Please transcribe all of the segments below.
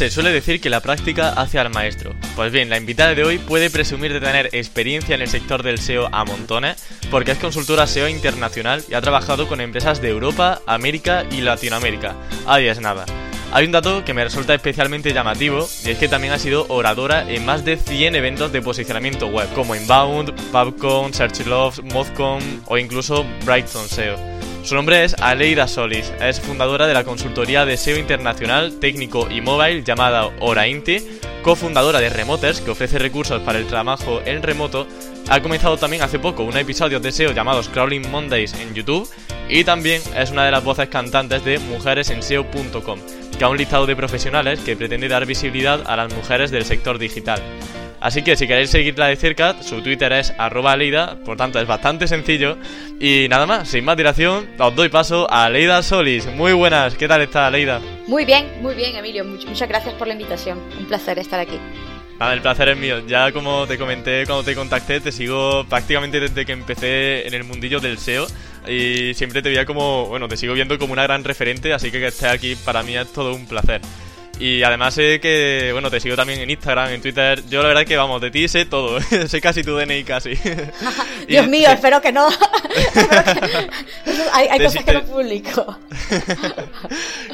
Se suele decir que la práctica hace al maestro. Pues bien, la invitada de hoy puede presumir de tener experiencia en el sector del SEO a montones, porque es consultora SEO internacional y ha trabajado con empresas de Europa, América y Latinoamérica. Ahí es nada. Hay un dato que me resulta especialmente llamativo y es que también ha sido oradora en más de 100 eventos de posicionamiento web, como Inbound, PubCon, SearchLoves, MozCon o incluso Brighton SEO. Su nombre es Aleida Solis, es fundadora de la consultoría de SEO internacional, técnico y mobile llamada Orainti, cofundadora de Remoters, que ofrece recursos para el trabajo en remoto. Ha comenzado también hace poco un episodio de SEO llamados Crawling Mondays en YouTube y también es una de las voces cantantes de mujeresenseo.com, que ha un listado de profesionales que pretende dar visibilidad a las mujeres del sector digital. Así que si queréis seguirla de cerca, su Twitter es arroba Leida, por tanto es bastante sencillo. Y nada más, sin más dilación, os doy paso a Leida Solis. Muy buenas, ¿qué tal está Leida? Muy bien, muy bien Emilio, muchas gracias por la invitación. Un placer estar aquí. Nada, el placer es mío. Ya como te comenté cuando te contacté, te sigo prácticamente desde que empecé en el mundillo del SEO y siempre te veía como, bueno, te sigo viendo como una gran referente, así que que estés aquí para mí es todo un placer. Y además sé que, bueno, te sigo también en Instagram, en Twitter. Yo la verdad que, vamos, de ti sé todo. sé casi tu DNI casi. Dios mío, espero que no. hay, hay cosas que no publico.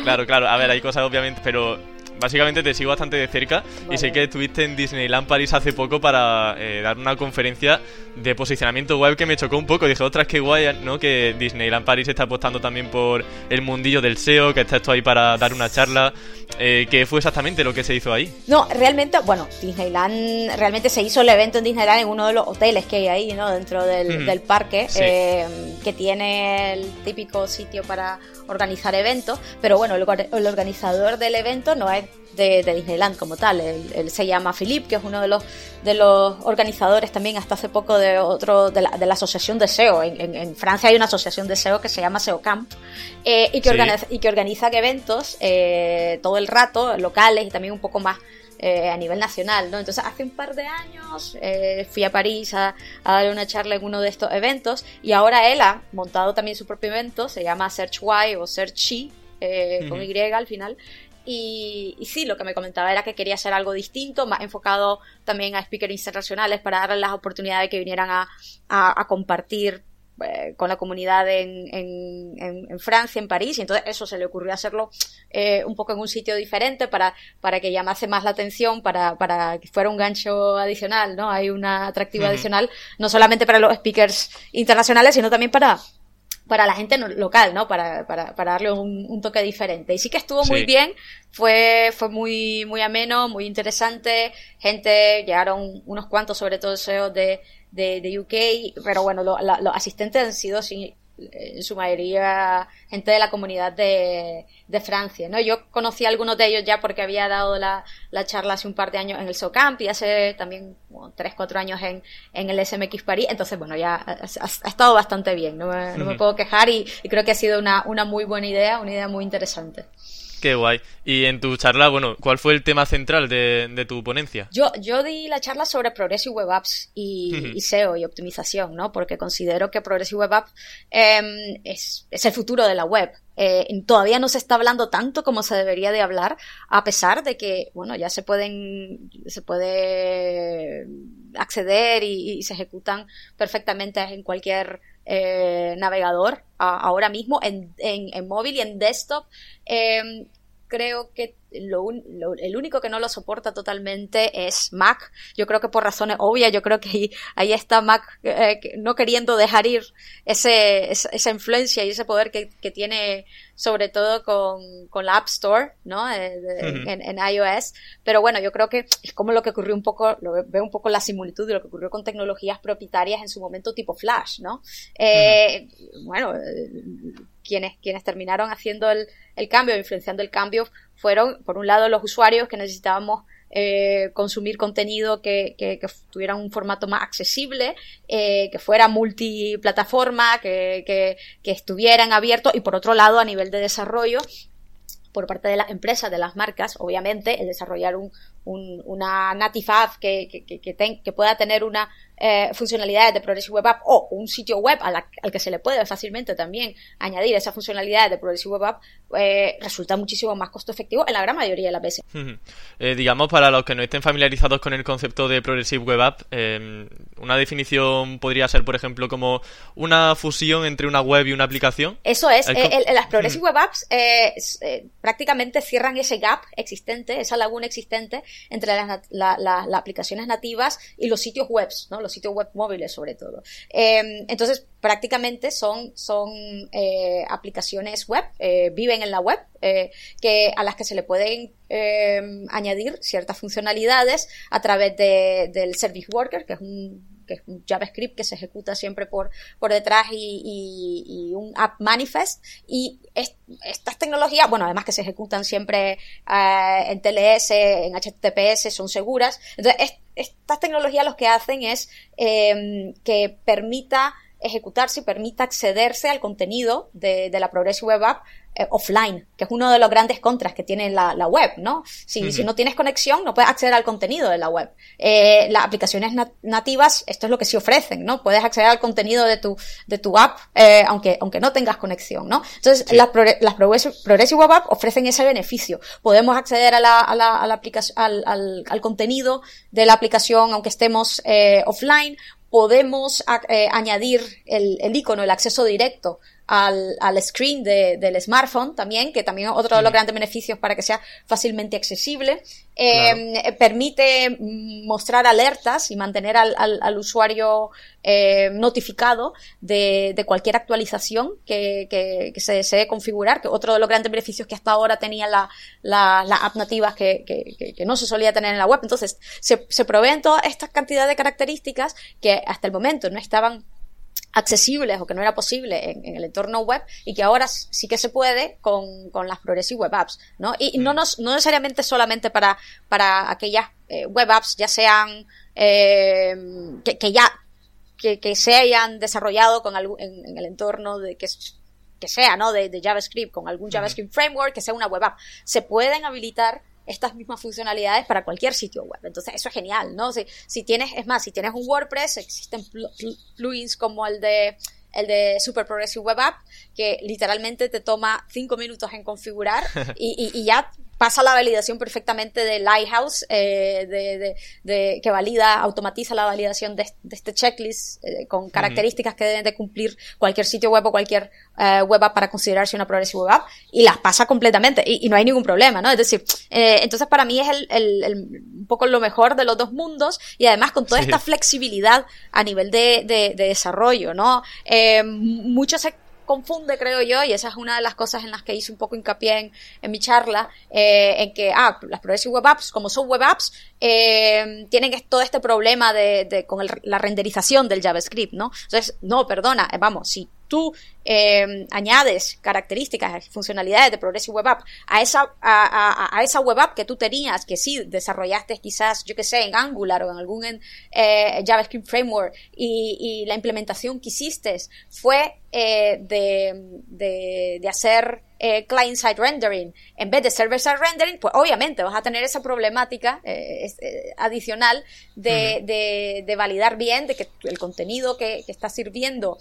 claro, claro. A ver, hay cosas obviamente, pero básicamente te sigo bastante de cerca y sé que estuviste en Disneyland París hace poco para eh, dar una conferencia de posicionamiento web que me chocó un poco. Dije, ostras, qué guay, ¿no? Que Disneyland París está apostando también por el mundillo del SEO, que estás tú ahí para dar una charla. Eh, ¿Qué fue exactamente lo que se hizo ahí? No, realmente, bueno, Disneyland, realmente se hizo el evento en Disneyland en uno de los hoteles que hay ahí, ¿no? Dentro del, parque, eh, que tiene el típico sitio para organizar eventos, pero bueno, el, organizador del evento no es de, Disneyland como tal, él, se llama Philippe, que es uno de los, de los organizadores también hasta hace poco de otro de la, de la asociación de SEO. En, Francia hay una asociación de SEO que se llama SEO Camp eh, y, que organiza, y que organiza eventos eh, todo el rato, locales y también un poco más eh, a nivel nacional, ¿no? Entonces, hace un par de años eh, fui a París a, darle una charla en uno de estos eventos y ahora él ha montado también su propio evento, se llama Search Y o Search She, eh, con Y al final. Y, sí, lo que me comentaba era que quería hacer algo distinto, más enfocado también a speakers internacionales para darles las oportunidades que vinieran a, a compartir eh, con la comunidad en, en, Francia, en París, y entonces eso se le ocurrió hacerlo eh, un poco en un sitio diferente para, para que llamase más la atención, para, para que fuera un gancho adicional, ¿no? Hay una atractiva adicional, no solamente para los speakers internacionales, sino también para, para la gente local, ¿no? Para, para, para darle un, toque diferente. Y sí que estuvo muy bien, fue, fue muy, muy ameno, muy interesante, gente, llegaron unos cuantos, sobre todo SEO de, de, de UK, pero bueno, los asistentes han sido en su mayoría gente de la comunidad de, de, Francia, ¿no? Yo conocí a algunos de ellos ya porque había dado la, la charla hace un par de años en el SOCAMP y hace también tres, cuatro años en, en el SMX París, entonces bueno, ya ha, estado bastante bien, no me, no me puedo quejar y, y, creo que ha sido una, una muy buena idea, una idea muy interesante. Qué guay. Y en tu charla, bueno, ¿cuál fue el tema central de, tu ponencia? Yo, yo di la charla sobre Progressive Web Apps y, SEO y optimización, ¿no? Porque considero que Progressive Web Apps em, es, el futuro de la web. Eh, todavía no se está hablando tanto como se debería de hablar, a pesar de que, bueno, ya se pueden, se puede acceder y, se ejecutan perfectamente en cualquier eh, navegador ahora mismo en, en, móvil y en desktop. Em, creo que lo, el único que no lo soporta totalmente es Mac. Yo creo que por razones obvias, yo creo que ahí, está Mac eh, no queriendo dejar ir ese, esa, influencia y ese poder que, que tiene sobre todo con, con, la App Store, ¿no? Eh, en, en, iOS. Pero bueno, yo creo que es como lo que ocurrió un poco, lo veo un poco la similitud de lo que ocurrió con tecnologías propietarias en su momento tipo Flash, ¿no? Eh, bueno, quienes, quienes terminaron haciendo el, el cambio, influenciando el cambio, fueron, por un lado, los usuarios que necesitábamos eh, consumir contenido que, que, tuviera un formato más accesible, eh, que fuera multiplataforma, que, que, que estuvieran abiertos y por otro lado a nivel de desarrollo por parte de las empresas, de las marcas, obviamente, el desarrollar un, una native app que, que, que, pueda tener una eh, funcionalidades de Progressive Web App o un sitio web al que se le puede fácilmente también añadir esa funcionalidad de Progressive Web App eh, resulta muchísimo más costo efectivo en la gran mayoría de las veces. Eh, digamos, para los que no estén familiarizados con el concepto de Progressive Web App, em, una definición podría ser, por ejemplo, como una fusión entre una web y una aplicación. Eso es, las Progressive Web Apps prácticamente cierran ese gap existente, esa laguna existente entre las, aplicaciones nativas y los sitios web, ¿no? los sitios web móviles sobre todo. Em, entonces, prácticamente son, son eh, aplicaciones web, eh, viven en la web, eh, que, a las que se le pueden em, añadir ciertas funcionalidades a través de, del Service Worker, que es un que es un JavaScript que se ejecuta siempre por, por detrás y, un app manifest. Y estas tecnologías, bueno, además que se ejecutan siempre en TLS, en HTTPS, son seguras. Entonces, estas tecnologías lo que hacen es em, que permita ejecutarse y permita accederse al contenido de la Progressive Web App eh, offline, que es uno de los grandes contras que tiene la, la web, ¿no? Si, si, no tienes conexión, no puedes acceder al contenido de la web. Eh, las aplicaciones nativas, esto es lo que sí ofrecen, ¿no? Puedes acceder al contenido de tu, de tu app, eh, aunque, aunque no tengas conexión, ¿no? Entonces, las, las Progressive Web App ofrecen ese beneficio. Podemos acceder a la, a la, a la aplicación, al, al, al, contenido de la aplicación, aunque estemos eh, offline, podemos eh, añadir el, el icono, el acceso directo al, al screen de, del smartphone también, que también es otro de los grandes beneficios para que sea fácilmente accesible. Eh, Permite mostrar alertas y mantener al, al, al usuario eh, notificado de, de, cualquier actualización que, que, que, se desee configurar, que otro de los grandes beneficios que hasta ahora tenía la, la, app nativas que, que, que, no se solía tener en la web. Entonces, se, se proveen todas estas cantidades de características que hasta el momento no estaban accesibles o que no era posible en, el entorno web y que ahora sí que se puede con, con las Progressive Web Apps, ¿no? Y, no, mm. nos, no necesariamente solamente para, para aquellas eh, web apps, ya sean eh, que, que, ya que, que, se hayan desarrollado con algún, en, el entorno de que que sea, ¿no? De, de JavaScript, con algún JavaScript framework, que sea una web app. Se pueden habilitar estas mismas funcionalidades para cualquier sitio web. Entonces, eso es genial, ¿no? Si, si tienes, es más, si tienes un WordPress, existen plugins como el de el de Super Progressive Web App, que literalmente te toma cinco minutos en configurar y, y, y ya pasa la validación perfectamente de Lighthouse, eh, de, de, de, que valida, automatiza la validación de, este checklist eh, con características que deben de cumplir cualquier sitio web o cualquier eh, web app para considerarse una Progressive Web App y las pasa completamente y, y no hay ningún problema, ¿no? Es decir, eh, entonces para mí es el, el, el, un poco lo mejor de los dos mundos y además con toda esta flexibilidad a nivel de, de, de desarrollo, ¿no? Eh, muchos confunde, creo yo, y esa es una de las cosas en las que hice un poco hincapié en, en mi charla, eh, en que, ah, las Progressive Web Apps, como son web apps, eh, tienen todo este problema de, de con la renderización del JavaScript, ¿no? Entonces, no, perdona, eh, vamos, si tú eh, añades características, funcionalidades de Progressive Web App a esa, a, a, esa web app que tú tenías, que sí desarrollaste quizás, yo que sé, en Angular o en algún eh, JavaScript framework y, y, la implementación que hiciste fue eh, de, de, de, hacer eh, client-side rendering. En vez de server-side rendering, pues obviamente vas a tener esa problemática eh, eh, adicional de, de, de, validar bien de que el contenido que, que está sirviendo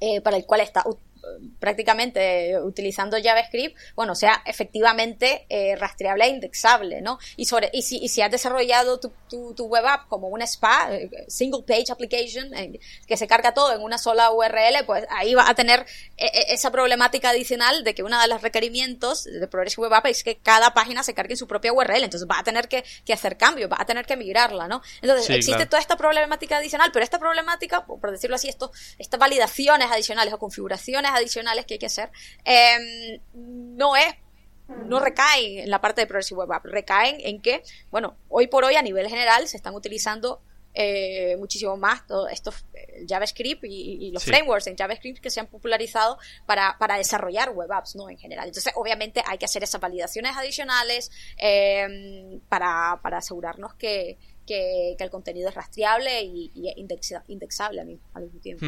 eh, para el cual está prácticamente utilizando JavaScript, bueno, sea efectivamente eh, rastreable e indexable, ¿no? Y sobre y si, y si has desarrollado tu, tu, tu, web app como un SPA, eh, single page application, eh, que se carga todo en una sola URL, pues ahí va a tener esa problemática adicional de que uno de los requerimientos de Progressive Web App es que cada página se cargue en su propia URL, entonces va a tener que, que hacer cambios, va a tener que migrarla, ¿no? Entonces existe toda esta problemática adicional, pero esta problemática, por decirlo así, esto, estas validaciones adicionales o configuraciones adicionales que hay que hacer, eh, no es no recaen en la parte de Progressive Web App, recaen en que, bueno, hoy por hoy a nivel general se están utilizando eh, muchísimo más todo esto, JavaScript y, los frameworks en JavaScript que se han popularizado para, para desarrollar web apps, ¿no? En general. Entonces, obviamente hay que hacer esas validaciones adicionales eh, para, para asegurarnos que, que, el contenido es rastreable y, indexable al mismo, tiempo.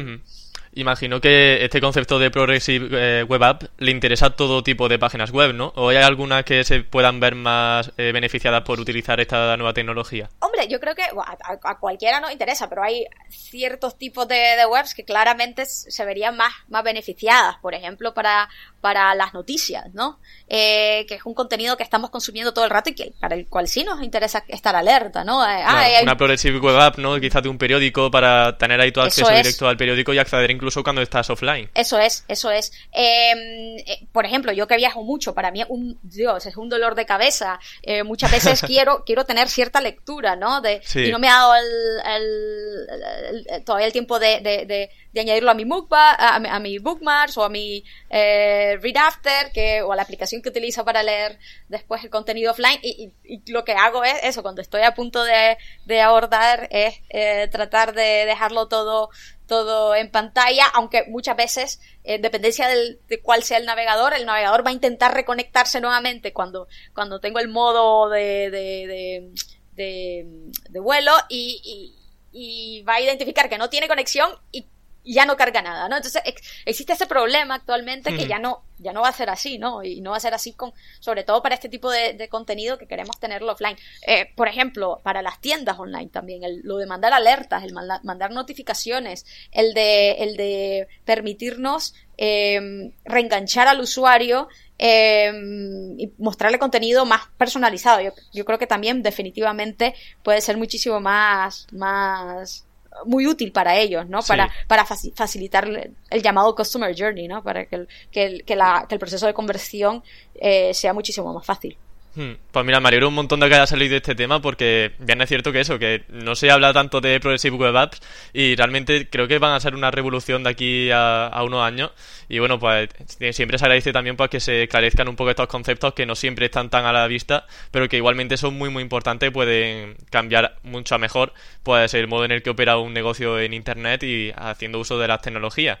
Imagino que este concepto de Progressive eh, Web App le interesa a todo tipo de páginas web, ¿no? ¿O hay algunas que se puedan ver más eh, beneficiadas por utilizar esta nueva tecnología? Hombre, yo creo que a, cualquiera nos interesa, pero hay ciertos tipos de, webs que claramente se verían más, más beneficiadas. Por ejemplo, para, para las noticias, ¿no? Eh, que es un contenido que estamos consumiendo todo el rato y que para el cual sí nos interesa estar alerta, ¿no? una Progressive Web App, ¿no? Quizás de un periódico para tener ahí tu acceso directo al periódico y acceder incluso cuando estás offline. Eso es, eso es. Em, eh, por ejemplo, yo que viajo mucho, para mí un, Dios, es un dolor de cabeza. Eh, muchas veces quiero, quiero tener cierta lectura, ¿no? De, Y no me ha dado el, todavía el tiempo de, de, añadirlo a mi, a, mi, bookmarks o a mi eh, read after que, o a la aplicación que utilizo para leer después el contenido offline. Y, lo que hago es eso, cuando estoy a punto de, de abordar, es eh, tratar de dejarlo todo todo en pantalla, aunque muchas veces, en dependencia del, de cuál sea el navegador, el navegador va a intentar reconectarse nuevamente cuando, cuando tengo el modo de, de, de, de, vuelo y, y, y va a identificar que no tiene conexión y ya no carga nada, ¿no? Entonces existe ese problema actualmente que ya no, ya no va a ser así, ¿no? Y no va a ser así con, sobre todo para este tipo de, contenido que queremos tenerlo offline. Eh, por ejemplo, para las tiendas online también, el, lo de mandar alertas, el mandar notificaciones, el de, el de permitirnos em, reenganchar al usuario em, y mostrarle contenido más personalizado. Yo, yo creo que también definitivamente puede ser muchísimo más, más muy útil para ellos, ¿no? Para, para facilitar el llamado Customer Journey, ¿no? Para que el, que el, que la, que el proceso de conversión eh, sea muchísimo más fácil. Hmm. Pues mira, me alegro un montón de que haya salido de este tema porque bien es cierto que eso, que no se habla tanto de Progressive Web Apps y realmente creo que van a ser una revolución de aquí a, unos años y bueno, pues siempre se agradece también pues que se esclarezcan un poco estos conceptos que no siempre están tan a la vista, pero que igualmente son muy muy importantes pueden cambiar mucho a mejor pues el modo en el que opera un negocio en Internet y haciendo uso de las tecnologías.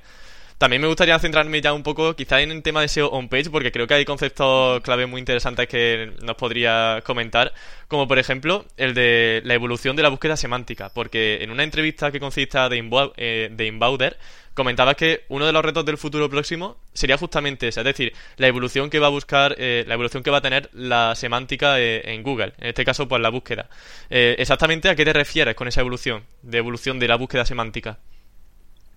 También me gustaría centrarme ya un poco quizá en el tema de SEO on-page, porque creo que hay conceptos clave muy interesantes que nos podría comentar, como por ejemplo el de la evolución de la búsqueda semántica, porque en una entrevista que consista de, eh, de Inbauder, comentabas que uno de los retos del futuro próximo sería justamente ese, es decir, la evolución que va a buscar, eh, la evolución que va a tener la semántica eh, en Google, en este caso, pues la búsqueda. exactamente a qué te refieres con esa evolución, de evolución de la búsqueda semántica.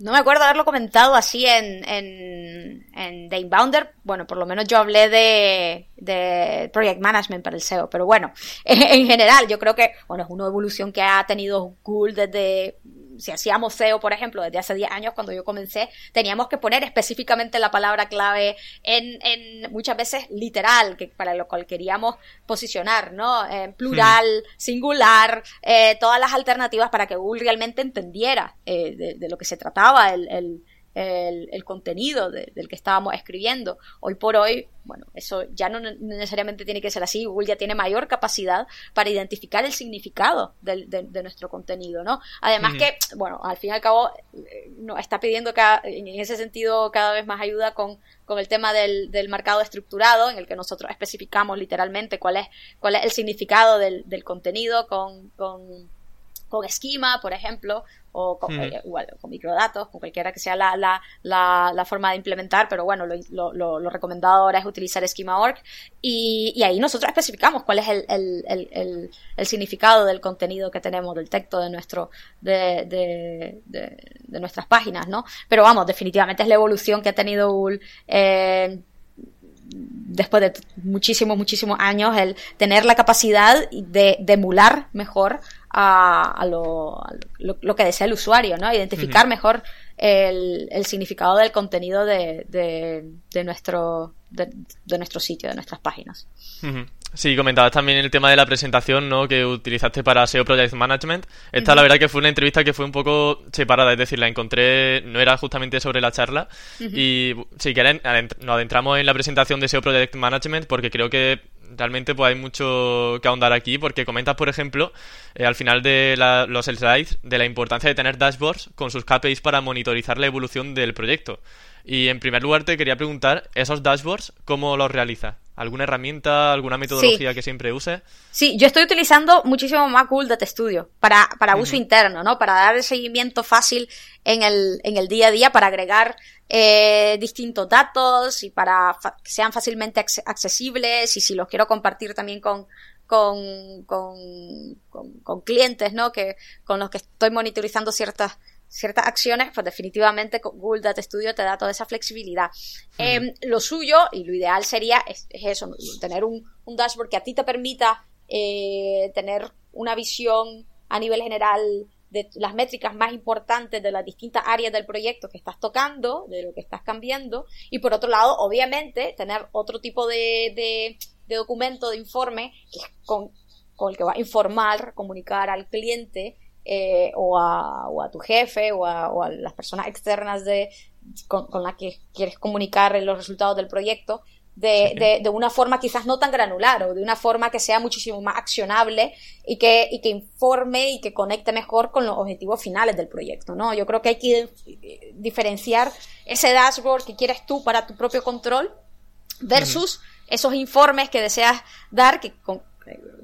No me acuerdo haberlo comentado así en, en, en The Inbounder. Bueno, por lo menos yo hablé de, de Project Management para el SEO. Pero bueno, en general, yo creo que, bueno, es una evolución que ha tenido Google desde si hacíamos SEO, por ejemplo, desde hace 10 años cuando yo comencé, teníamos que poner específicamente la palabra clave en, en muchas veces literal, que para lo cual queríamos posicionar, ¿no? En plural, singular, eh, todas las alternativas para que Google realmente entendiera eh, de, de, lo que se trataba el, el el, contenido del que estábamos escribiendo. Hoy por hoy, bueno, eso ya no necesariamente tiene que ser así. Google ya tiene mayor capacidad para identificar el significado de, nuestro contenido, ¿no? Además que, bueno, al fin y al cabo, eh, nos está pidiendo en ese sentido cada vez más ayuda con, con el tema del, del, marcado estructurado, en el que nosotros especificamos literalmente cuál es, cuál es el significado del, contenido con, con, con esquema, por ejemplo, o con, eh, con microdatos, con cualquiera que sea la, la, la, forma de implementar, pero bueno, lo, lo, lo, recomendado ahora es utilizar Schema.org y, y ahí nosotros especificamos cuál es el, el, el, el, significado del contenido que tenemos, del texto de nuestro, de, de, de, nuestras páginas, ¿no? Pero vamos, definitivamente es la evolución que ha tenido Google, eh, después de muchísimos, muchísimos años, el tener la capacidad de, de emular mejor a, lo, lo, que desea el usuario, ¿no? Identificar mejor el, el, significado del contenido de, de, nuestro, de, nuestro sitio, de nuestras páginas. Sí, comentabas también el tema de la presentación ¿no? que utilizaste para SEO Project Management. Esta, la verdad, que fue una entrevista que fue un poco separada, es decir, la encontré, no era justamente sobre la charla. Y si quieren, nos adentramos en la presentación de SEO Project Management porque creo que realmente pues hay mucho que ahondar aquí porque comentas, por ejemplo, eh, al final de los slides de la importancia de tener dashboards con sus KPIs para monitorizar la evolución del proyecto. Y en primer lugar te quería preguntar, ¿esos dashboards cómo los realizas? ¿Alguna herramienta, alguna metodología que siempre use? Sí, yo estoy utilizando muchísimo más Google Data Studio para, para uso interno, ¿no? Para dar el seguimiento fácil en el, en el día a día, para agregar eh, distintos datos y para que sean fácilmente accesibles y si los quiero compartir también con, con, con, con, clientes, ¿no? Que, con los que estoy monitorizando ciertas ciertas acciones, pues definitivamente Google Data Studio te da toda esa flexibilidad. Em, lo suyo y lo ideal sería es, eso, tener un, dashboard que a ti te permita eh, tener una visión a nivel general de las métricas más importantes de las distintas áreas del proyecto que estás tocando, de lo que estás cambiando, y por otro lado, obviamente, tener otro tipo de, de, de documento, de informe, que es con, con el que va a informar, comunicar al cliente eh, o, a, o, a, tu jefe o a, o a las personas externas de, con, las que quieres comunicar los resultados del proyecto de, de, de, una forma quizás no tan granular o de una forma que sea muchísimo más accionable y que, y que informe y que conecte mejor con los objetivos finales del proyecto, ¿no? Yo creo que hay que diferenciar ese dashboard que quieres tú para tu propio control versus esos informes que deseas dar que con,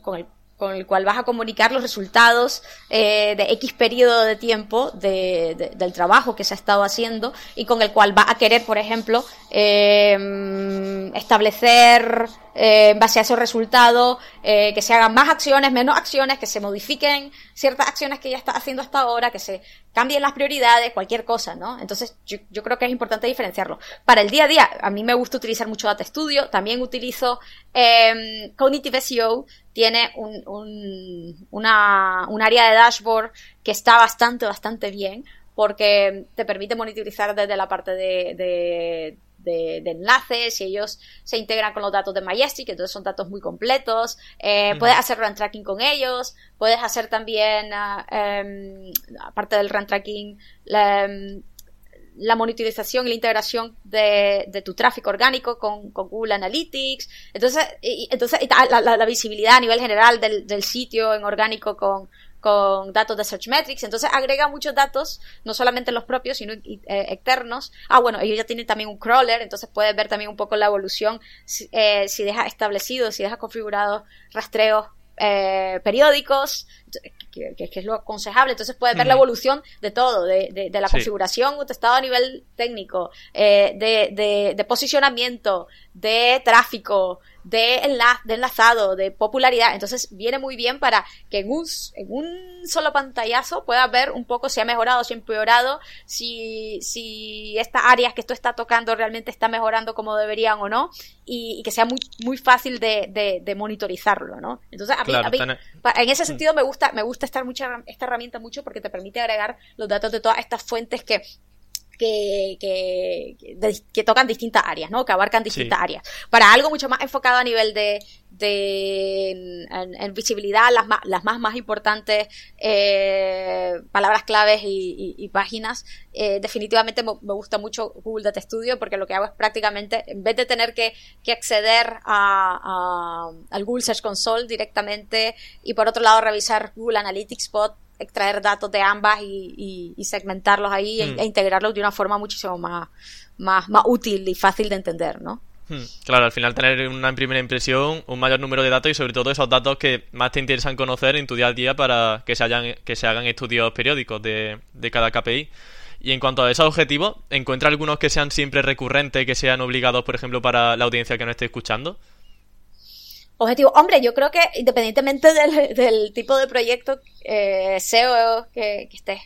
con el con el cual vas a comunicar los resultados eh, de X periodo de tiempo de, del trabajo que se ha estado haciendo y con el cual vas a querer, por ejemplo, eh, establecer eh, en base a esos resultados, eh, que se hagan más acciones, menos acciones, que se modifiquen ciertas acciones que ya está haciendo hasta ahora, que se cambien las prioridades, cualquier cosa, ¿no? Entonces, yo, yo, creo que es importante diferenciarlo. Para el día a día, a mí me gusta utilizar mucho Data Studio, también utilizo eh, Cognitive SEO, tiene un, un, una, un área de dashboard que está bastante, bastante bien, porque te permite monitorizar desde la parte de de, enlaces y ellos se integran con los datos de Majestic, entonces son datos muy completos. Eh, puedes hacer run tracking con ellos, puedes hacer también, ah, em, aparte del run tracking, em, la, monitorización y la integración de, tu tráfico orgánico con, Google Analytics. Entonces, entonces la, visibilidad a nivel general del, del sitio en orgánico con, con datos de Searchmetrics, entonces agrega muchos datos, no solamente los propios, sino eh, externos. Ah, bueno, ellos ya tienen también un crawler, entonces puedes ver también un poco la evolución si, eh, si deja establecido, si deja configurado rastreos eh, periódicos, que, es lo aconsejable. Entonces puedes ver la evolución de todo, de, de, la configuración, un testado a nivel técnico, eh, de, de, posicionamiento, de tráfico, de, enla de enlazado, de popularidad. Entonces viene muy bien para que en un, en un solo pantallazo puedas ver un poco si ha mejorado, si ha empeorado, si, si estas áreas que esto está tocando realmente está mejorando como deberían o no, y, que sea muy, muy fácil de, de, monitorizarlo, ¿no? Entonces, a mí, en ese sentido me gusta, me gusta estar mucha, esta herramienta mucho porque te permite agregar los datos de todas estas fuentes que que, que, que, tocan distintas áreas, ¿no? Que abarcan distintas áreas. Para algo mucho más enfocado a nivel de, de en, visibilidad, las más, las más, más importantes eh, palabras claves y, páginas, eh, definitivamente me, gusta mucho Google Data Studio porque lo que hago es prácticamente, en vez de tener que, que acceder a, al Google Search Console directamente y por otro lado revisar Google Analytics Bot, extraer datos de ambas y, segmentarlos ahí e, mm. e, integrarlos de una forma muchísimo más, más, más útil y fácil de entender, ¿no? Hmm. Claro, al final tener una primera impresión, un mayor número de datos y sobre todo esos datos que más te interesan conocer en tu día a día para que se, hayan, que se hagan estudios periódicos de, de cada KPI. Y en cuanto a esos objetivos, ¿encuentra algunos que sean siempre recurrentes, que sean obligados, por ejemplo, para la audiencia que nos esté escuchando? Objetivo, hombre, yo creo que independientemente del, tipo de proyecto eh, SEO que, que estés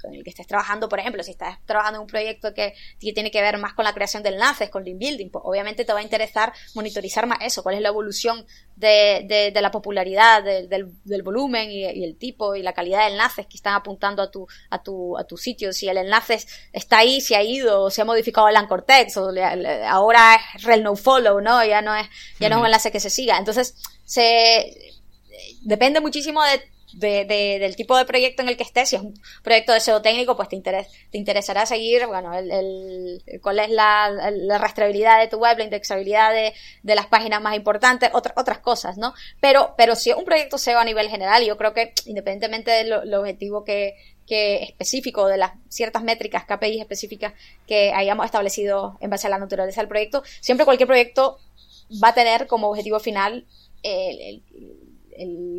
con el que estés trabajando, por ejemplo, si estás trabajando en un proyecto que, tiene que ver más con la creación de enlaces, con link building, pues obviamente te va a interesar monitorizar más eso, cuál es la evolución de, de, la popularidad, del, del, volumen y, el tipo y la calidad de enlaces que están apuntando a tu, a tu, a tu sitio, si el enlace está ahí, si ha ido, o se ha modificado el anchor text, o ahora es rel no follow, ¿no? Ya no es, ya no es un enlace que se siga. Entonces, se, depende muchísimo de del tipo de proyecto en el que estés, si es un proyecto de SEO técnico, pues te, te interesará seguir, bueno, el, cuál es la, la, rastreabilidad de tu web, la indexabilidad de, de las páginas más importantes, otras cosas, ¿no? Pero, pero si es un proyecto SEO a nivel general, yo creo que independientemente del objetivo que, que específico de las ciertas métricas, KPIs específicas que hayamos establecido en base a la naturaleza del proyecto, siempre cualquier proyecto va a tener como objetivo final el, el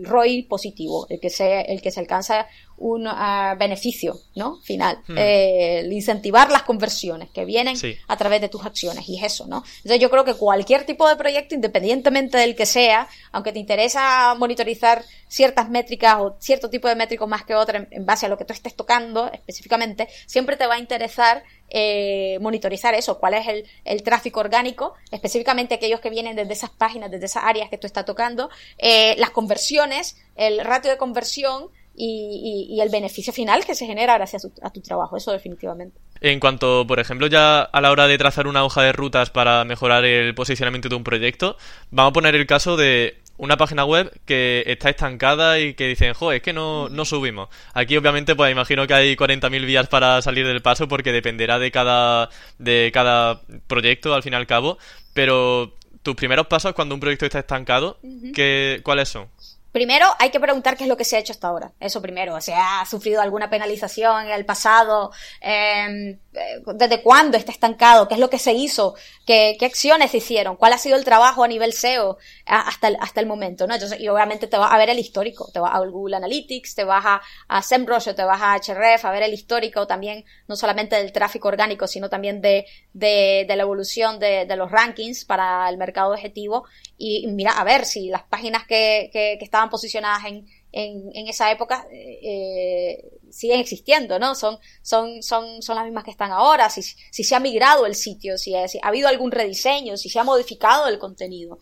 ROI positivo, el que se, el que se alcanza un ah, beneficio ¿no? final. Hmm. Eh, el incentivar las conversiones que vienen a través de tus acciones. Y es eso, ¿no? Entonces yo creo que cualquier tipo de proyecto, independientemente del que sea, aunque te interesa monitorizar ciertas métricas o cierto tipo de métricos más que otra en, base a lo que tú estés tocando específicamente, siempre te va a interesar eh, monitorizar eso, cuál es el, el, tráfico orgánico, específicamente aquellos que vienen desde esas páginas, desde esas áreas que tú estás tocando, eh, las conversiones, el ratio de conversión, y, el beneficio final que se genera gracias a tu, trabajo, eso definitivamente. En cuanto, por ejemplo, ya a la hora de trazar una hoja de rutas para mejorar el posicionamiento de un proyecto, vamos a poner el caso de una página web que está estancada y que dicen, jo, es que no, no subimos. Aquí obviamente pues imagino que hay 40.000 vías para salir del paso porque dependerá de cada, de cada proyecto al fin y al cabo, pero tus primeros pasos cuando un proyecto está estancado, ¿qué, ¿cuáles son? Primero, hay que preguntar qué es lo que se ha hecho hasta ahora. Eso primero. ¿Se ha sufrido alguna penalización en el pasado? Eh, ¿Desde cuándo está estancado? ¿Qué es lo que se hizo? ¿Qué, ¿Qué, acciones se hicieron? ¿Cuál ha sido el trabajo a nivel SEO hasta el, hasta el momento? ¿no? Entonces, y obviamente te vas a ver el histórico. Te vas a Google Analytics, te vas a, a SEMrush, te vas a Href a ver el histórico también, no solamente del tráfico orgánico, sino también de, de, de la evolución de, de, los rankings para el mercado objetivo. Y, mira, a ver si las páginas que, que, que estaban posicionadas en, en, en esa época eh, eh, siguen existiendo, ¿no? Son, son, son, son las mismas que están ahora, si, si se ha migrado el sitio, si, ha habido algún rediseño, si se ha modificado el contenido.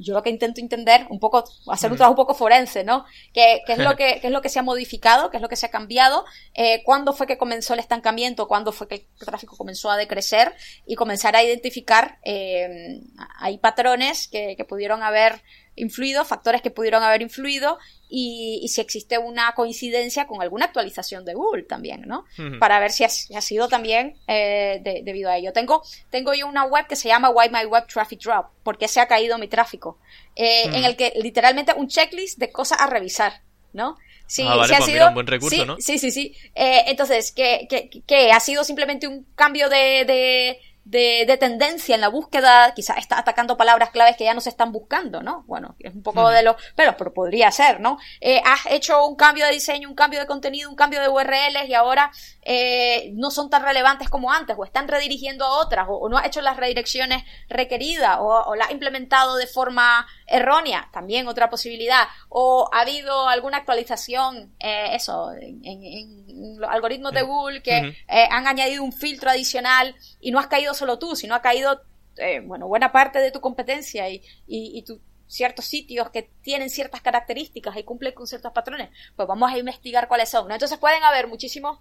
yo lo que intento entender, un poco, hacer un trabajo un poco forense, ¿no? ¿Qué, qué es, lo que, qué es lo que se ha modificado? ¿Qué es lo que se ha cambiado? Eh, ¿Cuándo fue que comenzó el estancamiento? ¿Cuándo fue que el tráfico comenzó a decrecer? Y comenzar a identificar, eh, hay patrones que, que pudieron haber influido, factores que pudieron haber influido y, si existe una coincidencia con alguna actualización de Google también, ¿no? Para ver si ha, sido también eh, debido a ello. Tengo, tengo yo una web que se llama Why My Web Traffic Drop, porque se ha caído mi tráfico, eh, en el que literalmente un checklist de cosas a revisar, ¿no? Sí, ah, vale, ha pues sido, un buen recurso, sí, ¿no? Sí, sí, sí. Eh, entonces, que, que, que, ha sido simplemente un cambio de de, de, tendencia en la búsqueda, quizás está atacando palabras claves que ya no se están buscando, ¿no? Bueno, es un poco de lo, pero, pero podría ser, ¿no? Eh, has hecho un cambio de diseño, un cambio de contenido, un cambio de URLs y ahora eh, no son tan relevantes como antes, o están redirigiendo a otras, o, no has hecho las redirecciones requeridas, o, o las has implementado de forma errónea, también otra posibilidad, o ha habido alguna actualización, eh, eso, en, en, los algoritmos de Google que eh, han añadido un filtro adicional y no has caído solo tú, sino ha caído, eh, bueno, buena parte de tu competencia y, y, ciertos sitios que tienen ciertas características y cumplen con ciertos patrones, pues vamos a investigar cuáles son. ¿no? Entonces pueden haber muchísimos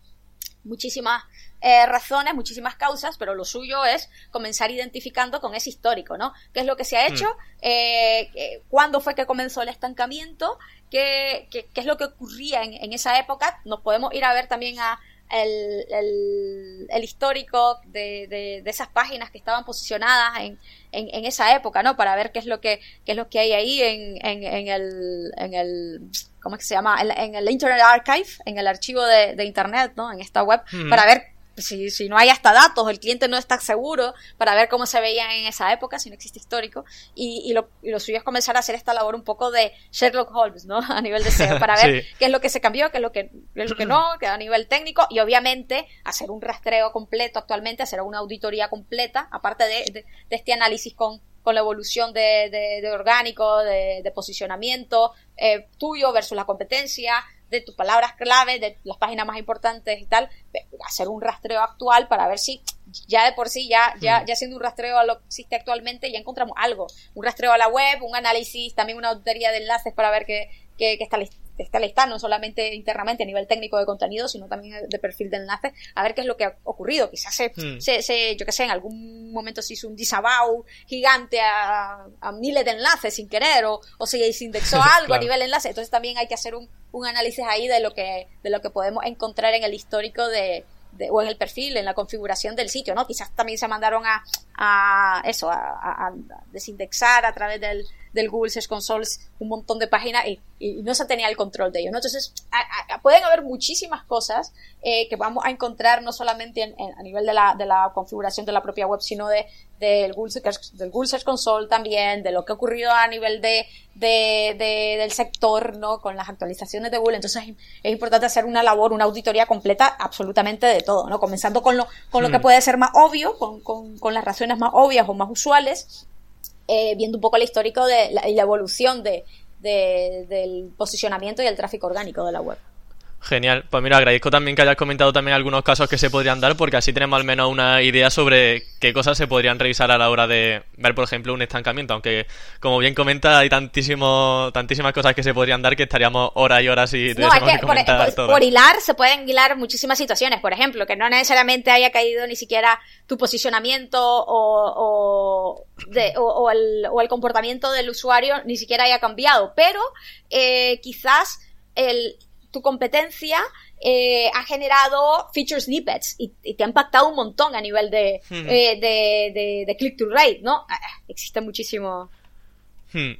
muchísimas eh, razones, muchísimas causas, pero lo suyo es comenzar identificando con ese histórico, ¿no? ¿Qué es lo que se ha hecho? Mm. Eh, ¿Cuándo fue que comenzó el estancamiento? ¿Qué, qué, qué es lo que ocurría en, en, esa época? Nos podemos ir a ver también a el, el, el histórico de, de, de, esas páginas que estaban posicionadas en, en, en, esa época, ¿no? Para ver qué es lo que, qué es lo que hay ahí en, en, en el, en el, ¿cómo es que se llama? En, el Internet Archive, en el archivo de, de Internet, ¿no? En esta web, para ver si, si no hay hasta datos, el cliente no está seguro para ver cómo se veían en esa época, si no existe histórico, y, y, lo, y lo suyo es comenzar a hacer esta labor un poco de Sherlock Holmes, ¿no? A nivel de SEO, para ver qué es lo que se cambió, qué es lo que, qué es lo que no, que a nivel técnico, y obviamente hacer un rastreo completo actualmente, hacer una auditoría completa, aparte de, de, de este análisis con, con la evolución de, de, de orgánico, de, de posicionamiento eh, tuyo versus la competencia, de tus palabras clave, de las páginas más importantes y tal, hacer un rastreo actual para ver si ya de por sí, ya, ya, ya haciendo un rastreo a lo que existe actualmente, ya encontramos algo. Un rastreo a la web, un análisis, también una auditoría de enlaces para ver que, que, está, esta lista, no solamente internamente a nivel técnico de contenido, sino también de perfil de enlace, a ver qué es lo que ha ocurrido. Quizás se, hmm. se, yo que sé, en algún momento se hizo un disavow gigante a, miles de enlaces sin querer, o, o se indexó algo a nivel enlace. Entonces también hay que hacer un, un análisis ahí de lo que, de lo que podemos encontrar en el histórico de, o en el perfil, en la configuración del sitio, ¿no? Quizás también se mandaron a, a eso, a, a, desindexar a través del, del Google Search Console un montón de páginas y, y, no se tenía el control de ello, ¿no? Entonces, pueden haber muchísimas cosas eh, que vamos a encontrar no solamente en, a nivel de la, de la configuración de la propia web, sino de, del Google, Search, del Google Search Console también, de lo que ha ocurrido a nivel de, de, de, del sector, ¿no? Con las actualizaciones de Google. Entonces es, importante hacer una labor, una auditoría completa absolutamente de todo, ¿no? Comenzando con lo, con lo que hmm. puede ser más obvio, con, con, con las razones más obvias o más usuales, eh, viendo un poco el histórico de la, y la evolución de, del posicionamiento y el tráfico orgánico de la web. Genial. Pues mira, agradezco también que hayas comentado también algunos casos que se podrían dar, porque así tenemos al menos una idea sobre qué cosas se podrían revisar a la hora de ver, por ejemplo, un estancamiento. Aunque, como bien comenta, hay tantísimo, tantísimas cosas que se podrían dar que estaríamos horas y horas y no, es que por, hilar se pueden hilar muchísimas situaciones. Por ejemplo, que no necesariamente haya caído ni siquiera tu posicionamiento o, o, el, o el comportamiento del usuario ni siquiera haya cambiado, pero eh, quizás el tu competencia eh, ha generado feature snippets y, te ha impactado un montón a nivel de, eh, de, click to rate, ¿no? Ah, ah, existe muchísimo. Hmm.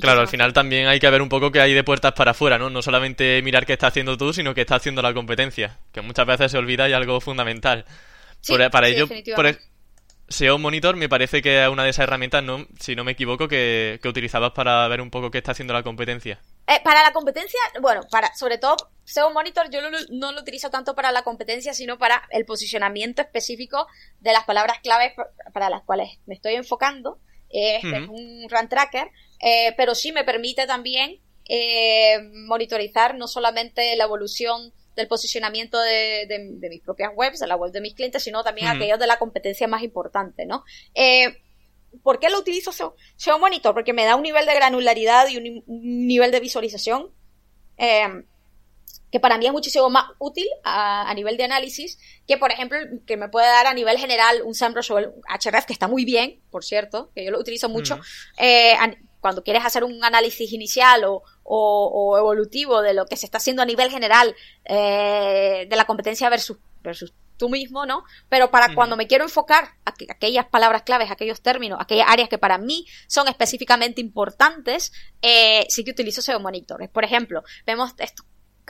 Claro, al final también hay que ver un poco que hay de puertas para afuera, ¿no? No solamente mirar qué está haciendo tú, sino qué está haciendo la competencia, que muchas veces se olvida y algo fundamental. para ello, por, SEO Monitor me parece que es una de esas herramientas, no, si no me equivoco, que, que utilizabas para ver un poco qué está haciendo la competencia. Eh, para la competencia, bueno, para sobre todo SEO Monitor yo no, lo utilizo tanto para la competencia, sino para el posicionamiento específico de las palabras claves para las cuales me estoy enfocando. Este es un run tracker, eh, pero sí me permite también eh, monitorizar no solamente la evolución del posicionamiento de, de, mis propias webs, de la web de mis clientes, sino también aquellos de la competencia más importante, ¿no? Eh, ¿Por qué lo utilizo SEO, Monitor? Porque me da un nivel de granularidad y un, nivel de visualización eh, que para mí es muchísimo más útil a, nivel de análisis que, por ejemplo, que me puede dar a nivel general un SEMrush o el HRF, que está muy bien, por cierto, que yo lo utilizo mucho, eh, cuando quieres hacer un análisis inicial o, o, evolutivo de lo que se está haciendo a nivel general eh, de la competencia versus, versus tú mismo, ¿no? Pero para cuando me quiero enfocar a aquellas palabras claves, aquellos términos, aquellas áreas que para mí son específicamente importantes, eh, sí que utilizo SEO monitores. Por ejemplo, vemos esto,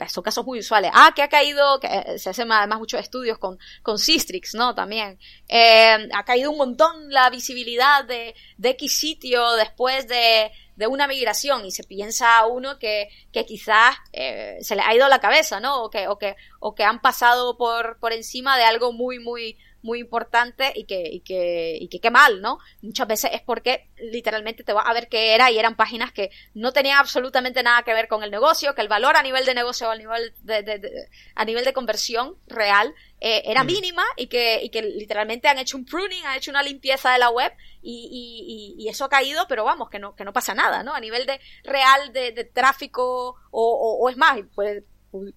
son casos muy usuales. Ah, que ha caído, que eh, se hacen además muchos estudios con, con Sistrix, ¿no? También. Eh, ha caído un montón la visibilidad de, de X sitio después de, de una migración y se piensa a uno que, que quizás eh, se le ha ido la cabeza, ¿no? O que, o que, o que han pasado por, por encima de algo muy, muy, muy importante y que, y que, y que qué mal, ¿no? Muchas veces es porque literalmente te vas a ver qué era y eran páginas que no tenían absolutamente nada que ver con el negocio, que el valor a nivel de negocio, a nivel de, de, a nivel de conversión real eh, era mm. mínima y que, y que literalmente han hecho un pruning, han hecho una limpieza de la web y, y, y, eso ha caído, pero vamos, que no, que no pasa nada, ¿no? A nivel de real de, de tráfico o, o, es más, pues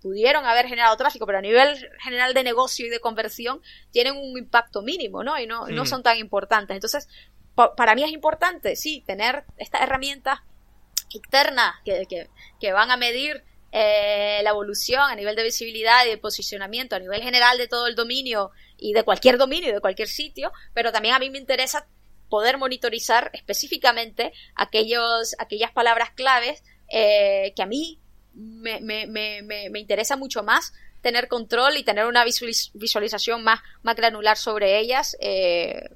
pudieron haber generado tráfico, pero a nivel general de negocio y de conversión tienen un impacto mínimo, ¿no? Y no, no mm. son tan importantes. Entonces, para mí es importante, sí, tener estas herramientas externas que, que, que van a medir eh, la evolución a nivel de visibilidad y de posicionamiento a nivel general de todo el dominio y de cualquier dominio y de cualquier sitio, pero también a mí me interesa poder monitorizar específicamente aquellos, aquellas palabras claves eh, que a mí me, me, me, me, interesa mucho más tener control y tener una visualización más, más granular sobre ellas, eh,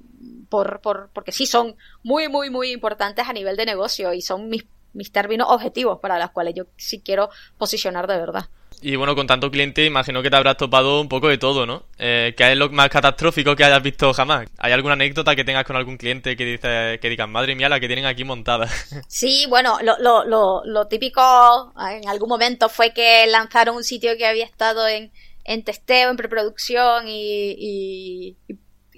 por, por, porque sí son muy, muy, muy importantes a nivel de negocio y son mis, mis términos objetivos para los cuales yo sí quiero posicionar de verdad. Y bueno, con tanto cliente, imagino que te habrás topado un poco de todo, ¿no? Eh, ¿Qué es lo más catastrófico que hayas visto jamás? ¿Hay alguna anécdota que tengas con algún cliente que dice, que digan, madre mía, la que tienen aquí montada? Sí, bueno, lo, lo, lo, lo típico en algún momento fue que lanzaron un sitio que había estado en, en testeo, en preproducción y, y,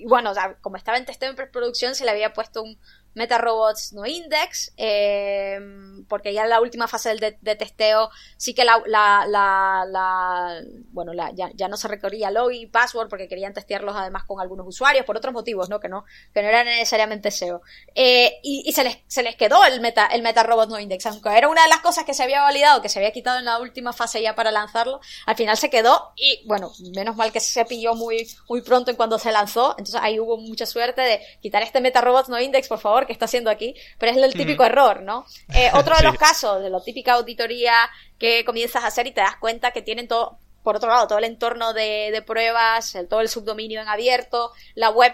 bueno, como estaba en testeo, en preproducción, se le había puesto un, MetaRobots no index, eh, porque ya en la última fase del de, testeo sí que la, la, la, bueno, la, ya, ya, no se recorría login y password porque querían testearlos además con algunos usuarios por otros motivos, ¿no? Que no, que no era necesariamente SEO. Eh, y, se, les, se les quedó el meta, el MetaRobot no index, aunque era una de las cosas que se había validado, que se había quitado en la última fase ya para lanzarlo, al final se quedó y bueno, menos mal que se pilló muy, muy pronto en cuando se lanzó, entonces ahí hubo mucha suerte de quitar este MetaRobot no index, por favor, que está haciendo aquí, pero es el típico error, ¿no? Eh, otro de los casos de la típica auditoría que comienzas a hacer y te das cuenta que tienen todo, por otro lado, todo el entorno de, de pruebas, el, todo el subdominio en abierto, la web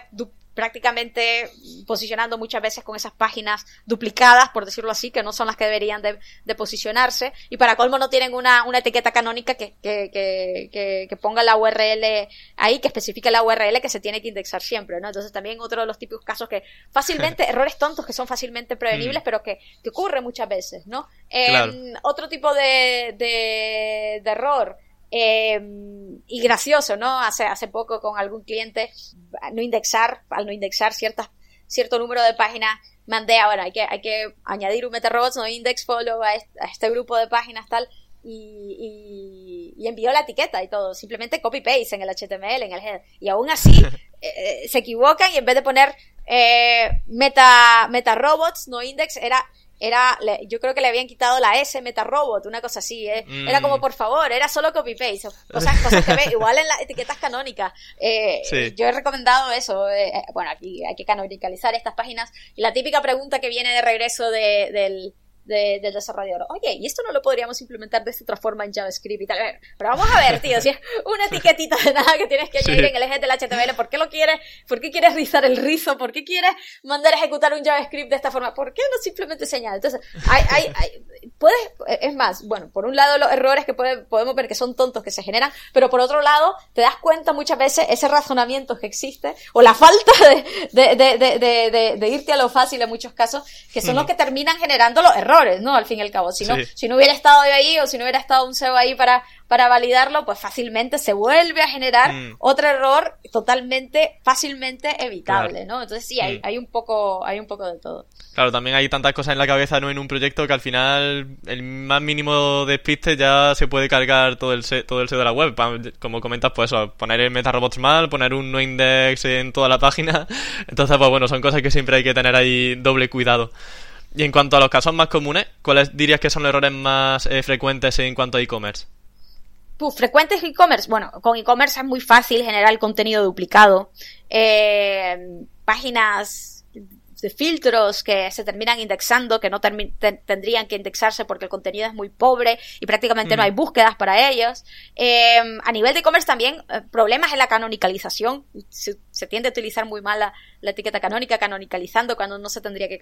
prácticamente posicionando muchas veces con esas páginas duplicadas, por decirlo así, que no son las que deberían de, posicionarse, y para colmo no tienen una, una etiqueta canónica que, que, que, que, ponga la URL ahí, que especifique la URL que se tiene que indexar siempre, ¿no? Entonces también otro de los típicos casos que fácilmente, errores tontos que son fácilmente prevenibles, mm. pero que, que ocurre muchas veces, ¿no? Em, otro tipo de, de, de error, eh, y gracioso, ¿no? Hace, hace poco con algún cliente, no indexar, al no indexar ciertas, cierto número de páginas, mandé ahora, hay que, hay que añadir un MetaRobots, no index follow a este, grupo de páginas tal, y, y, envió la etiqueta y todo, simplemente copy paste en el HTML, en el head, y aún así eh, eh, se equivocan y en vez de poner eh, meta, meta robots, no index, era era, yo creo que le habían quitado la S MetaRobot, una cosa así, ¿eh? Era como, mm. por favor, era solo copy-paste. Cosas, cosas que ve, igual en las etiquetas canónicas. Eh, Yo he recomendado eso. Eh, eh, bueno, aquí hay que canonicalizar estas páginas. Y la típica pregunta que viene de regreso de, del, de, del desarrollador. Oye, ¿y esto no lo podríamos implementar de esta otra forma en JavaScript y tal? Pero vamos a ver, tío, si es una etiquetita de nada que tienes que añadir en el eje del HTML, ¿por qué lo quieres? ¿Por qué quieres rizar el rizo? ¿Por qué quieres mandar a ejecutar un JavaScript de esta forma? ¿Por qué no simplemente señala? Entonces, hay, hay, hay, puedes, es más, bueno, por un lado los errores que podemos ver que son tontos que se generan, pero por otro lado, te das cuenta muchas veces ese razonamiento que existe, o la falta de, de, de, de, de irte a lo fácil en muchos casos, que son los que terminan generando los errores ¿no? Al fin y al cabo. Si no, si no hubiera estado yo ahí o si no hubiera estado un SEO ahí para, para validarlo, pues fácilmente se vuelve a generar mm. otro error totalmente, fácilmente evitable, ¿no? Entonces sí, hay, mm. hay un poco, hay un poco de todo. Claro, también hay tantas cosas en la cabeza, ¿no? En un proyecto que al final el más mínimo despiste ya se puede cargar todo el todo el SEO de la web. Como comentas, pues eso, poner el MetaRobots mal, poner un no index en toda la página. Entonces, pues bueno, son cosas que siempre hay que tener ahí doble cuidado. Y en cuanto a los casos más comunes, ¿cuáles dirías que son los errores más eh, frecuentes en cuanto a e-commerce? Pues frecuentes e-commerce. Bueno, con e-commerce es muy fácil generar contenido duplicado. Eh, páginas de filtros que se terminan indexando, que no tendrían que indexarse porque el contenido es muy pobre y prácticamente no hay búsquedas para ellos. Em, a nivel de e-commerce también, eh, problemas en la canonicalización. Se, tiende a utilizar muy mal la, etiqueta canónica, canonicalizando cuando no se tendría que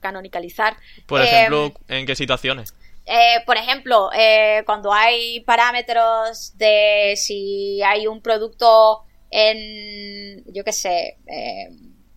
canonicalizar. Por ejemplo, em, ¿en qué situaciones? Eh, por ejemplo, eh, cuando hay parámetros de si hay un producto en, yo qué sé, eh,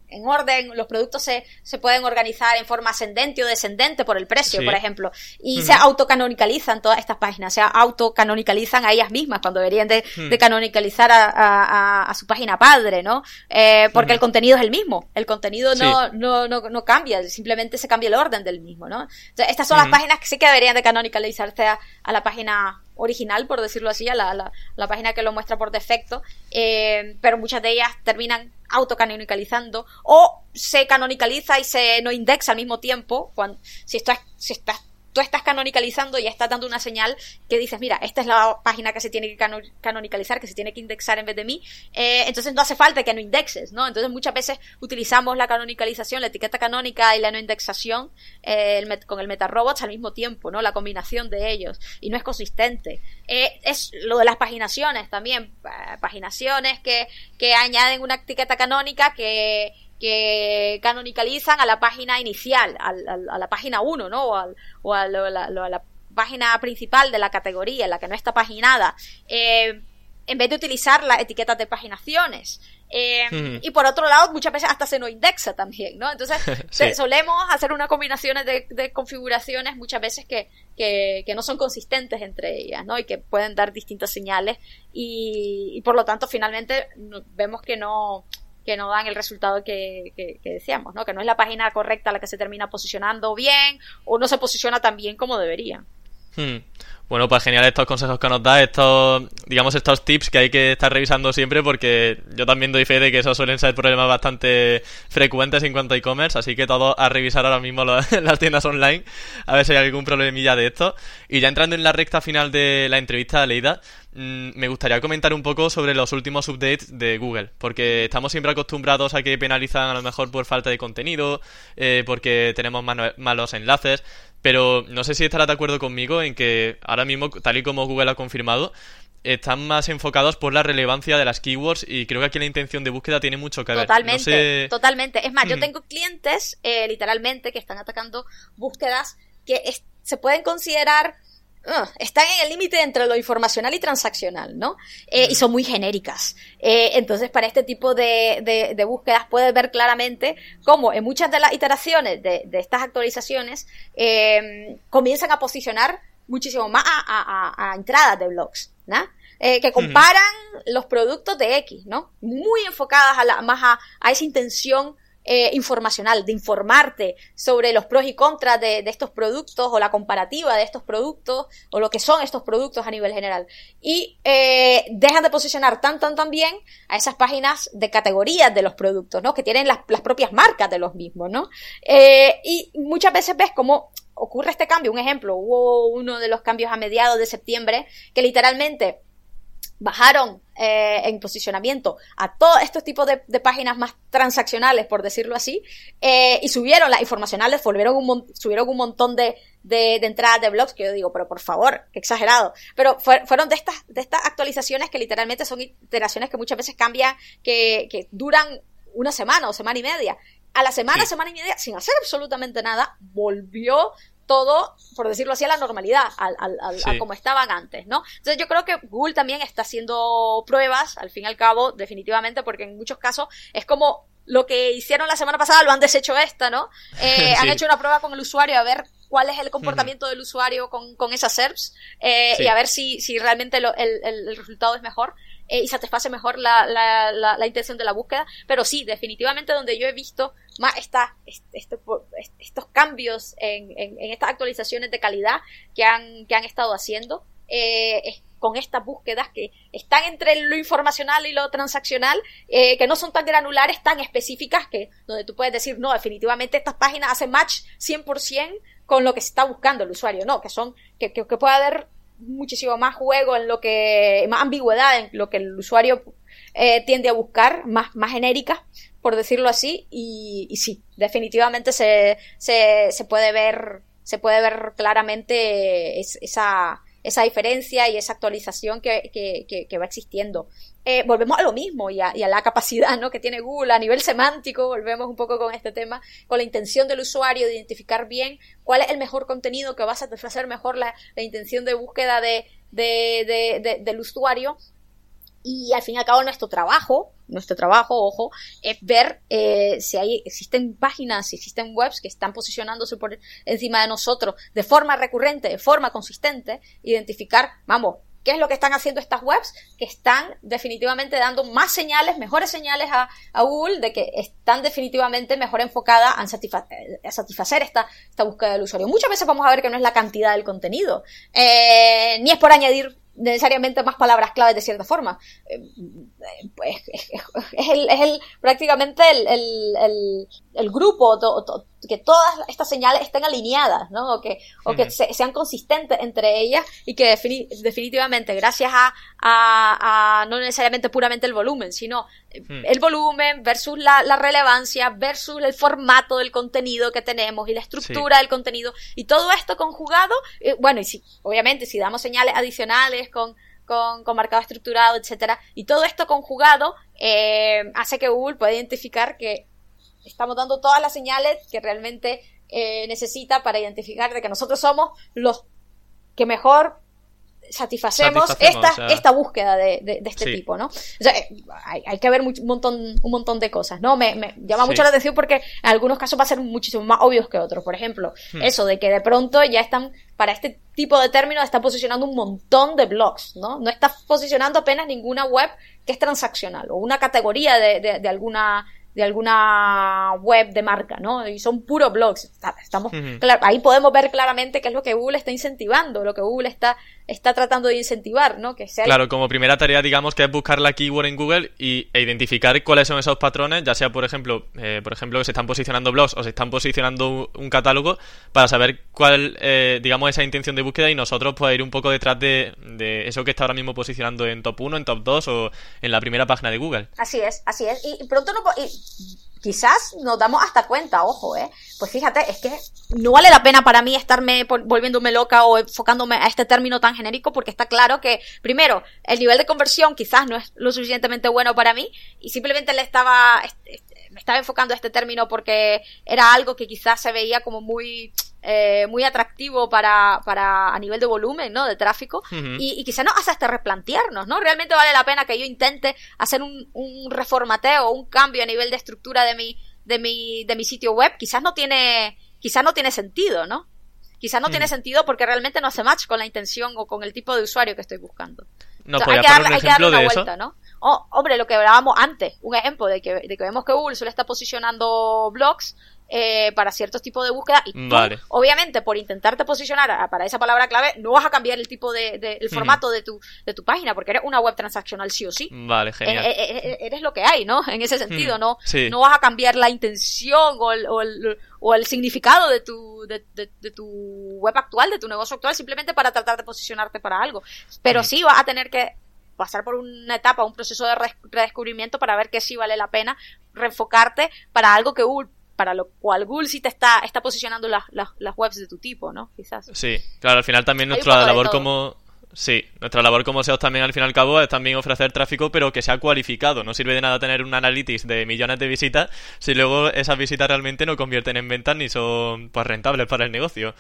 en orden, los productos se, se pueden organizar en forma ascendente o descendente por el precio, por ejemplo, y se autocanonicalizan todas estas páginas, se autocanonicalizan a ellas mismas cuando deberían de, hmm. de canonicalizar a, a, a, su página padre, ¿no? Eh, porque el contenido es el mismo, el contenido no, no, no, no, cambia, simplemente se cambia el orden del mismo, ¿no? Entonces, estas son las páginas que sí que deberían de canonicalizarse a, a la página original, por decirlo así, a la, la, la página que lo muestra por defecto, eh, pero muchas de ellas terminan autocanonicalizando o se canonicaliza y se no indexa al mismo tiempo cuando si estás si estás tú estás canonicalizando y estás dando una señal que dices, mira, esta es la página que se tiene que canonicalizar, que se tiene que indexar en vez de mí, eh, entonces no hace falta que no indexes, ¿no? Entonces muchas veces utilizamos la canonicalización, la etiqueta canónica y la no indexación eh, con el MetaRobots al mismo tiempo, ¿no? La combinación de ellos, y no es consistente. Eh, es lo de las paginaciones también, paginaciones que, que añaden una etiqueta canónica que que canonicalizan a la página inicial, a, la página 1, ¿no? O, a, la, página principal de la categoría, la que no está paginada, eh, en vez de utilizar las etiquetas de paginaciones. Eh, y por otro lado, muchas veces hasta se nos indexa también, ¿no? Entonces, solemos hacer unas combinaciones de, configuraciones muchas veces que, que, que, no son consistentes entre ellas, ¿no? Y que pueden dar distintas señales y, y por lo tanto, finalmente, vemos que no, que no dan el resultado que, que, decíamos, ¿no? Que no es la página correcta la que se termina posicionando bien o no se posiciona tan bien como debería. Hmm. Bueno, pues genial estos consejos que nos da, estos, digamos, estos tips que hay que estar revisando siempre porque yo también doy fe de que esos suelen ser problemas bastante frecuentes en cuanto a e-commerce, así que todo a revisar ahora mismo las tiendas online, a ver si hay algún problemilla de esto. Y ya entrando en la recta final de la entrevista, Leida, mm, me gustaría comentar un poco sobre los últimos updates de Google, porque estamos siempre acostumbrados a que penalizan a lo mejor por falta de contenido, eh, porque tenemos malos enlaces, pero no sé si estarás de acuerdo conmigo en que ahora mismo, tal y como Google ha confirmado, están más enfocados por la relevancia de las keywords y creo que aquí la intención de búsqueda tiene mucho que ver. Totalmente, totalmente. Es más, yo tengo clientes eh, literalmente que están atacando búsquedas que se pueden considerar están en el límite entre lo informacional y transaccional, ¿no? Eh, y son muy genéricas. Eh, entonces, para este tipo de, de, búsquedas puedes ver claramente cómo en muchas de las iteraciones de, de estas actualizaciones eh, comienzan a posicionar muchísimo más a, a, entradas de blogs, ¿no? que comparan los productos de X, ¿no? Muy enfocadas a la, más a, a esa intención eh, informacional, de informarte sobre los pros y contras de, estos productos o la comparativa de estos productos o lo que son estos productos a nivel general. Y eh, dejan de posicionar tan, tan, tan bien a esas páginas de categorías de los productos, ¿no? Que tienen las, propias marcas de los mismos, ¿no? Eh, y muchas veces ves cómo ocurre este cambio. Un ejemplo, hubo uno de los cambios a mediados de septiembre que literalmente bajaron eh, en posicionamiento a todos estos tipos de, páginas más transaccionales, por decirlo así, eh, y subieron las informacionales, volvieron un, subieron un montón de, de, entradas de blogs que yo digo, pero por favor, qué exagerado. Pero fueron de estas, de estas actualizaciones que literalmente son iteraciones que muchas veces cambian, que, que duran una semana o semana y media. A la semana, semana y media, sin hacer absolutamente nada, volvió todo, por decirlo así, a la normalidad, al, al, a como estaban antes, ¿no? Entonces yo creo que Google también está haciendo pruebas, al fin y al cabo, definitivamente, porque en muchos casos es como lo que hicieron la semana pasada lo han deshecho esta, ¿no? Eh, Han hecho una prueba con el usuario a ver cuál es el comportamiento del usuario con, con esas SERPs eh, y a ver si, si realmente lo, el, el, resultado es mejor. Eh, y satisface mejor la, la, la, intención de la búsqueda. Pero sí, definitivamente donde yo he visto más esta, este, estos cambios en, en, estas actualizaciones de calidad que han, que han estado haciendo, eh, con estas búsquedas que están entre lo informacional y lo transaccional, eh, que no son tan granulares, tan específicas, que donde tú puedes decir, no, definitivamente estas páginas hacen match 100% con lo que se está buscando el usuario, no, que son, que, que, que puede haber muchísimo más juego en lo que, más ambigüedad en lo que el usuario eh, tiende a buscar, más, más genérica, por decirlo así, y, sí, definitivamente se, se puede ver, se puede ver claramente esa, esa diferencia y esa actualización que, que, que, va existiendo. Eh, volvemos a lo mismo y a, y a, la capacidad ¿no? que tiene Google a nivel semántico, volvemos un poco con este tema, con la intención del usuario de identificar bien cuál es el mejor contenido que va a satisfacer mejor la, la intención de búsqueda de, de, de, del usuario y al fin y al cabo nuestro trabajo, nuestro trabajo, ojo, es ver eh, si hay, existen páginas, si existen webs que están posicionándose por encima de nosotros de forma recurrente, de forma consistente, identificar, vamos, qué es lo que están haciendo estas webs que están definitivamente dando más señales, mejores señales a, Google de que están definitivamente mejor enfocadas a, satisfacer esta, esta búsqueda del usuario. Muchas veces vamos a ver que no es la cantidad del contenido, eh, ni es por añadir necesariamente más palabras claves de cierta forma. Eh, pues, es, el, es el, prácticamente el, el, el, grupo, que todas estas señales estén alineadas, ¿no? O que, o que sean consistentes entre ellas y que definitivamente gracias a, a, a, no necesariamente puramente el volumen, sino hmm. el volumen versus la, la, relevancia versus el formato del contenido que tenemos y la estructura del contenido y todo esto conjugado, eh, bueno, y si, obviamente, si damos señales adicionales con con, con marcado estructurado, etcétera. Y todo esto conjugado eh, hace que Google pueda identificar que estamos dando todas las señales que realmente eh, necesita para identificar de que nosotros somos los que mejor satisfacemos, esta, esta búsqueda de, este tipo, ¿no? O sea, eh, hay, que ver un, montón, un montón de cosas, ¿no? Me, llama mucho la atención porque en algunos casos va a ser muchísimo más obvios que otros. Por ejemplo, hmm. eso de que de pronto ya están, para este tipo de términos, están posicionando un montón de blogs, ¿no? No está posicionando apenas ninguna web que es transaccional o una categoría de, de alguna de alguna web de marca, ¿no? Y son puros blogs. Estamos, ahí podemos ver claramente qué es lo que Google está incentivando, lo que Google está está tratando de incentivar, ¿no? Que sea claro, como primera tarea, digamos, que es buscar la keyword en Google y, e identificar cuáles son esos patrones, ya sea, por ejemplo, eh, por ejemplo, que se están posicionando blogs o se están posicionando un, catálogo para saber cuál, eh, digamos, esa intención de búsqueda y nosotros pues ir un poco detrás de, eso que está ahora mismo posicionando en top 1, en top 2 o en la primera página de Google. Así es, así es. Y pronto no... Y quizás nos damos hasta cuenta, ojo, ¿eh? Pues fíjate, es que no vale la pena para mí estarme volviéndome loca o enfocándome a este término tan genérico porque está claro que, primero, el nivel de conversión quizás no es lo suficientemente bueno para mí y simplemente le estaba, me estaba enfocando a este término porque era algo que quizás se veía como muy eh, muy atractivo para, para a nivel de volumen, ¿no? De tráfico. y, y, quizá nos hace hasta replantearnos, ¿no? Realmente vale la pena que yo intente hacer un, un reformateo, un cambio a nivel de estructura de mi, de mi, de mi sitio web. Quizás no tiene, quizás no tiene sentido, ¿no? Quizás no tiene sentido porque realmente no hace match con la intención o con el tipo de usuario que estoy buscando. No, hay, que darle, hay que darle una vuelta, ¿no? Oh, hombre, lo que hablábamos antes, un ejemplo de que, de que vemos que Google solo está posicionando blogs eh, para ciertos tipos de búsqueda y tú, obviamente por intentarte posicionar para esa palabra clave no vas a cambiar el tipo de, el formato de tu de tu página porque eres una web transaccional sí o sí. Vale genial. eh, eh, eres lo que hay no en ese sentido no no vas a cambiar la intención o el, o el, o el significado de tu de, de, tu web actual de tu negocio actual simplemente para tratar de posicionarte para algo. Pero sí vas a tener que pasar por una etapa, un proceso de redescubrimiento para ver que sí vale la pena reenfocarte para algo que Google para lo cual Google sí te está, está posicionando las, las, webs de tu tipo, ¿no? Quizás. Sí, claro, al final también nuestra labor como... Sí, nuestra labor como SEO también al fin y al cabo es también ofrecer tráfico pero que sea cualificado. No sirve de nada tener un analytics de millones de visitas si luego esas visitas realmente no convierten en ventas ni son pues rentables para el negocio.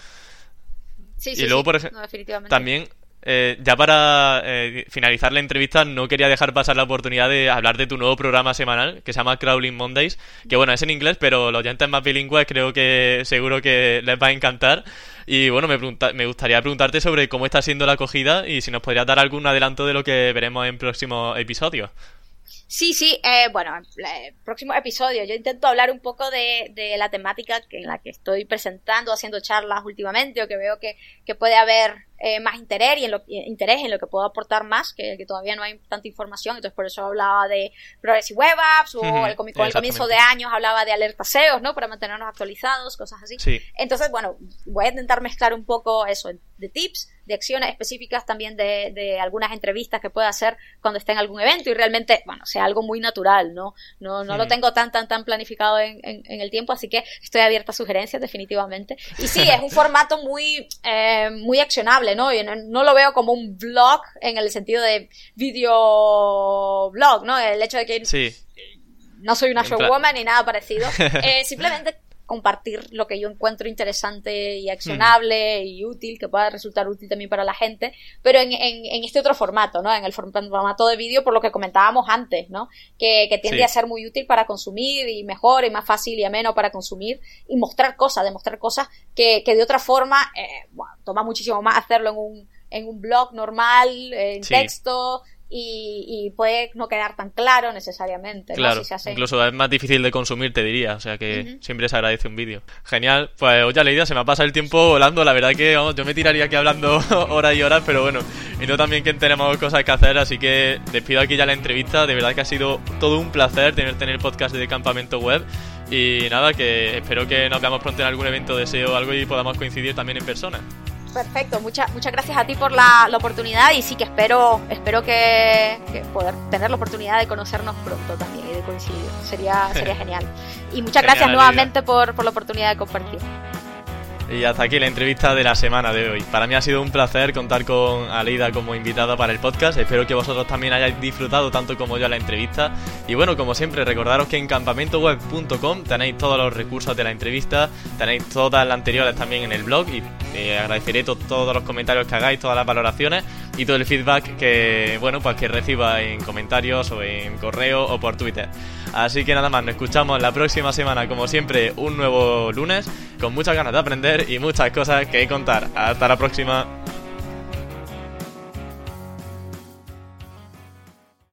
Sí, sí, y luego, por ejemplo, también eh, ya para eh, finalizar la entrevista, no quería dejar pasar la oportunidad de hablar de tu nuevo programa semanal que se llama Crawling Mondays. Que bueno, es en inglés, pero los oyentes más bilingües creo que seguro que les va a encantar. Y bueno, me, me gustaría preguntarte sobre cómo está siendo la acogida y si nos podrías dar algún adelanto de lo que veremos en próximos episodios. Sí, sí, eh, bueno, el próximo episodio yo intento hablar un poco de, de, la temática en la que estoy presentando, haciendo charlas últimamente o que veo que, que puede haber eh, más interés y en lo, interés en lo que puedo aportar más, que, todavía no hay tanta información, entonces por eso hablaba de Progressive Web Apps o el, comienzo de años hablaba de alertas SEO, ¿no? Para mantenernos actualizados, cosas así. Entonces, bueno, voy a intentar mezclar un poco eso de tips, de acciones específicas, también de, de algunas entrevistas que pueda hacer cuando esté en algún evento y realmente, bueno, sea algo muy natural, ¿no? No, no lo tengo tan, tan, tan planificado en, en, el tiempo, así que estoy abierta a sugerencias definitivamente. Y sí, es un formato muy, eh, muy accionable ¿no? Y no, lo veo como un blog en el sentido de video blog, ¿no? El hecho de que no soy una showwoman ni nada parecido. Eh, simplemente compartir lo que yo encuentro interesante y accionable y útil, que pueda resultar útil también para la gente, pero en, en, este otro formato, ¿no? En el formato de vídeo, por lo que comentábamos antes, ¿no? Que, que tiende a ser muy útil para consumir y mejor y más fácil y ameno para consumir y mostrar cosas, demostrar cosas que, que de otra forma, eh, bueno, toma muchísimo más hacerlo en un, en un blog normal, en texto, y, puede no quedar tan claro necesariamente. Claro, incluso es más difícil de consumir, te diría, o sea que siempre se agradece un vídeo. Genial, pues oye Leida, se me ha pasado el tiempo volando, la verdad que vamos, yo me tiraría aquí hablando horas y horas, pero bueno, y no también que tenemos cosas que hacer, así que despido aquí ya la entrevista, de verdad que ha sido todo un placer tenerte en el podcast de Campamento Web. Y nada, que espero que nos veamos pronto en algún evento de SEO o algo y podamos coincidir también en persona. Perfecto, muchas muchas gracias a ti por la, oportunidad y sí que espero espero que, poder tener la oportunidad de conocernos pronto también y de coincidir. Sería, sería genial. Y muchas gracias nuevamente por, por la oportunidad de compartir. Y hasta aquí la entrevista de la semana de hoy. Para mí ha sido un placer contar con Aleida como invitada para el podcast. Espero que vosotros también hayáis disfrutado tanto como yo la entrevista. Y bueno, como siempre, recordaros que en campamentoweb.com tenéis todos los recursos de la entrevista, tenéis todas las anteriores también en el blog y eh, agradeceré todos los comentarios que hagáis, todas las valoraciones y todo el feedback que, bueno, pues que reciba en comentarios o en correo o por Twitter. Así que nada más, nos escuchamos la próxima semana, como siempre, un nuevo lunes, con muchas ganas de aprender y muchas cosas que contar. Hasta la próxima.